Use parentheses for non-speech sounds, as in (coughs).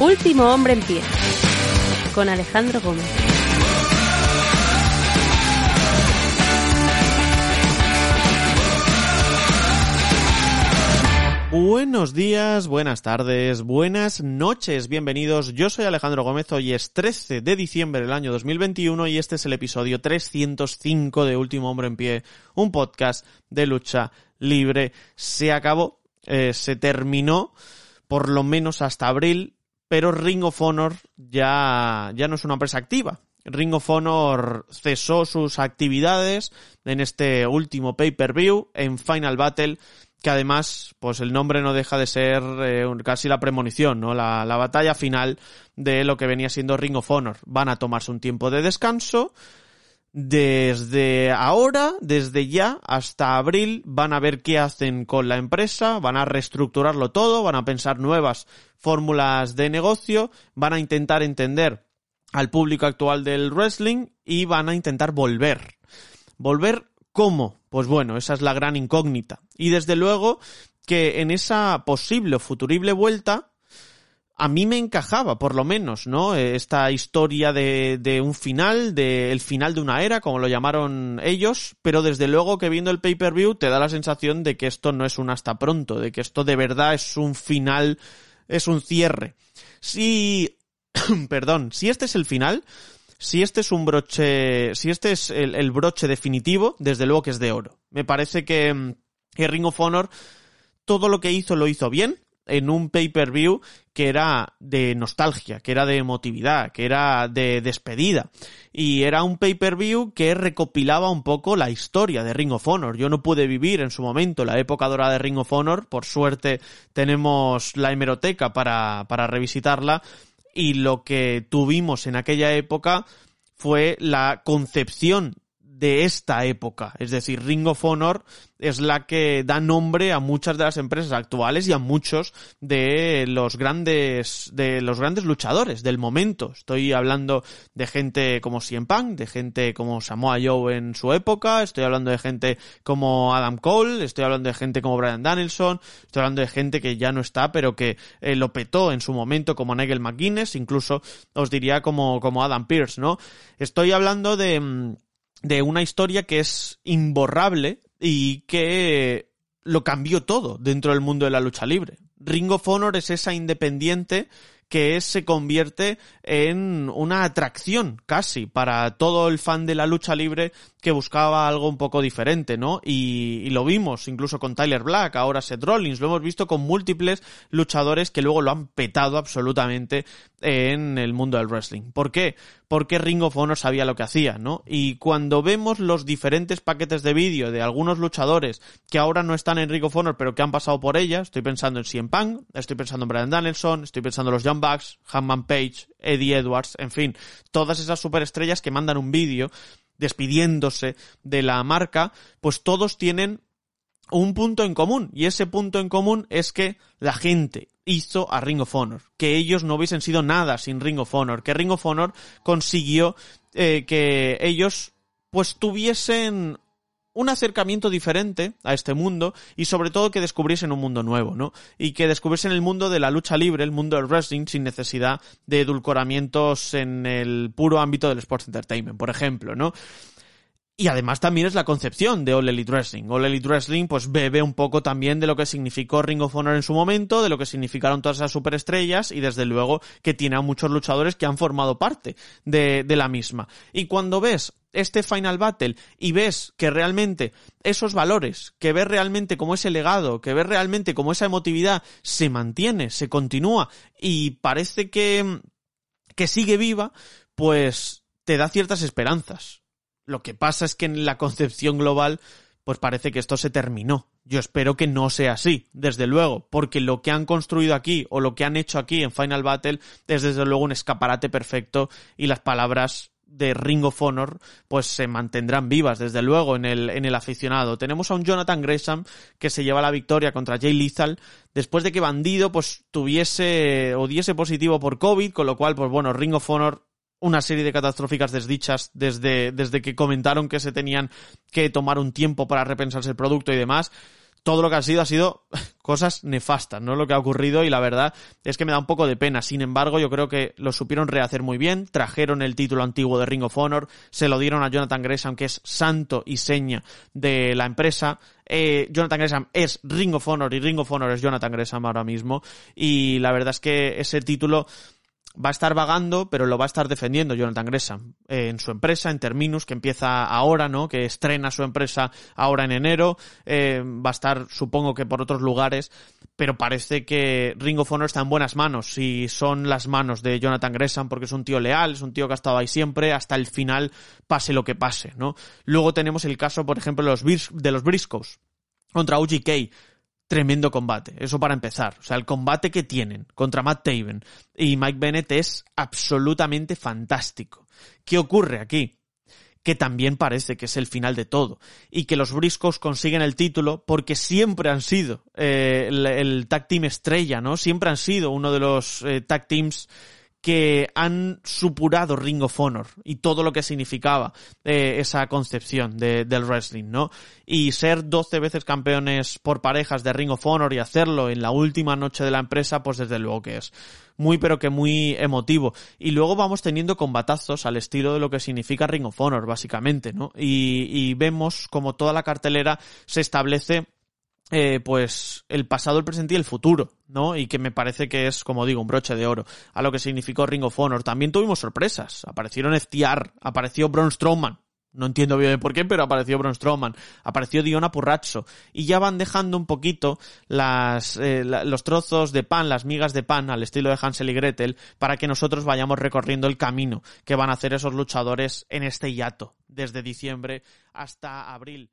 Último hombre en pie. Con Alejandro Gómez. Buenos días, buenas tardes, buenas noches, bienvenidos. Yo soy Alejandro Gómez, hoy es 13 de diciembre del año 2021 y este es el episodio 305 de Último Hombre en Pie, un podcast de lucha libre. Se acabó, eh, se terminó, por lo menos hasta abril, pero Ring of Honor ya, ya no es una empresa activa. Ring of Honor cesó sus actividades en este último pay-per-view en Final Battle que además, pues el nombre no deja de ser eh, casi la premonición, ¿no? La, la, batalla final de lo que venía siendo Ring of Honor. Van a tomarse un tiempo de descanso. Desde ahora, desde ya hasta abril, van a ver qué hacen con la empresa, van a reestructurarlo todo, van a pensar nuevas fórmulas de negocio, van a intentar entender al público actual del wrestling y van a intentar volver. Volver ¿Cómo? Pues bueno, esa es la gran incógnita. Y desde luego que en esa posible o futurible vuelta, a mí me encajaba, por lo menos, ¿no? Esta historia de, de un final, de el final de una era, como lo llamaron ellos, pero desde luego que viendo el pay-per-view te da la sensación de que esto no es un hasta pronto, de que esto de verdad es un final, es un cierre. Si, (coughs) perdón, si este es el final, si este es un broche, si este es el, broche definitivo, desde luego que es de oro. Me parece que, que Ring of Honor todo lo que hizo lo hizo bien en un pay-per-view que era de nostalgia, que era de emotividad, que era de despedida. Y era un pay-per-view que recopilaba un poco la historia de Ring of Honor. Yo no pude vivir en su momento la época dorada de Ring of Honor. Por suerte tenemos la hemeroteca para, para revisitarla y lo que tuvimos en aquella época fue la concepción de esta época. Es decir, Ring of Honor es la que da nombre a muchas de las empresas actuales y a muchos de los grandes, de los grandes luchadores del momento. Estoy hablando de gente como CM Punk, de gente como Samoa Joe en su época, estoy hablando de gente como Adam Cole, estoy hablando de gente como Brian Danielson, estoy hablando de gente que ya no está, pero que eh, lo petó en su momento como Nigel McGuinness, incluso os diría como, como Adam Pierce, ¿no? Estoy hablando de, de una historia que es imborrable y que lo cambió todo dentro del mundo de la lucha libre. Ring of Honor es esa independiente que se convierte en una atracción casi para todo el fan de la lucha libre que buscaba algo un poco diferente, ¿no? Y, y, lo vimos incluso con Tyler Black, ahora Seth Rollins, lo hemos visto con múltiples luchadores que luego lo han petado absolutamente en el mundo del wrestling. ¿Por qué? Porque Ring of Honor sabía lo que hacía, ¿no? Y cuando vemos los diferentes paquetes de vídeo de algunos luchadores que ahora no están en Ring of Honor pero que han pasado por ella, estoy pensando en CM Punk, estoy pensando en Brian Danielson, estoy pensando en los Young Bucks, Hanman Page, Eddie Edwards, en fin, todas esas superestrellas que mandan un vídeo despidiéndose de la marca, pues todos tienen un punto en común y ese punto en común es que la gente hizo a Ring of Honor, que ellos no hubiesen sido nada sin Ring of Honor, que Ring of Honor consiguió eh, que ellos pues tuviesen un acercamiento diferente a este mundo y sobre todo que descubriesen un mundo nuevo, ¿no? Y que descubriesen el mundo de la lucha libre, el mundo del wrestling sin necesidad de edulcoramientos en el puro ámbito del sports entertainment, por ejemplo, ¿no? Y además también es la concepción de All Elite Wrestling. All Elite Wrestling pues bebe un poco también de lo que significó Ring of Honor en su momento, de lo que significaron todas esas superestrellas y desde luego que tiene a muchos luchadores que han formado parte de, de la misma. Y cuando ves este Final Battle y ves que realmente esos valores, que ves realmente como ese legado, que ves realmente como esa emotividad se mantiene, se continúa y parece que, que sigue viva, pues te da ciertas esperanzas. Lo que pasa es que en la concepción global, pues parece que esto se terminó. Yo espero que no sea así, desde luego, porque lo que han construido aquí o lo que han hecho aquí en Final Battle es desde luego un escaparate perfecto y las palabras de Ring of Honor pues se mantendrán vivas desde luego en el, en el aficionado. Tenemos a un Jonathan Gresham que se lleva la victoria contra Jay Lethal después de que Bandido pues tuviese o diese positivo por COVID, con lo cual pues bueno, Ring of Honor una serie de catastróficas desdichas desde, desde que comentaron que se tenían que tomar un tiempo para repensarse el producto y demás. Todo lo que ha sido ha sido (laughs) cosas nefastas, ¿no? Lo que ha ocurrido y la verdad es que me da un poco de pena. Sin embargo, yo creo que lo supieron rehacer muy bien, trajeron el título antiguo de Ring of Honor, se lo dieron a Jonathan Gresham, que es santo y seña de la empresa. Eh, Jonathan Gresham es Ring of Honor y Ring of Honor es Jonathan Gresham ahora mismo. Y la verdad es que ese título va a estar vagando, pero lo va a estar defendiendo Jonathan Gresham eh, en su empresa, en Terminus, que empieza ahora, ¿no? Que estrena su empresa ahora en enero. Eh, va a estar, supongo que por otros lugares, pero parece que Ring of Honor está en buenas manos y son las manos de Jonathan Gresham porque es un tío leal, es un tío que ha estado ahí siempre hasta el final, pase lo que pase, ¿no? Luego tenemos el caso, por ejemplo, de los, de los Briscoes contra UGK tremendo combate. Eso para empezar. O sea, el combate que tienen contra Matt Taven y Mike Bennett es absolutamente fantástico. ¿Qué ocurre aquí? que también parece que es el final de todo y que los Briscoes consiguen el título porque siempre han sido eh, el, tag team estrella, ¿no? Siempre han sido uno de los eh, tag teams que han supurado Ring of Honor y todo lo que significaba eh, esa concepción de, del wrestling, ¿no? Y ser 12 veces campeones por parejas de Ring of Honor y hacerlo en la última noche de la empresa, pues desde luego que es muy pero que muy emotivo. Y luego vamos teniendo combatazos al estilo de lo que significa Ring of Honor, básicamente, ¿no? Y, y vemos como toda la cartelera se establece eh, pues el pasado, el presente y el futuro, ¿no? Y que me parece que es, como digo, un broche de oro a lo que significó Ring of Honor. También tuvimos sorpresas. Aparecieron FTR, apareció Braun Strowman. No entiendo bien por qué, pero apareció Braun Strowman, apareció Diona Purrazzo y ya van dejando un poquito las, eh, los trozos de pan, las migas de pan al estilo de Hansel y Gretel para que nosotros vayamos recorriendo el camino que van a hacer esos luchadores en este hiato desde diciembre hasta abril.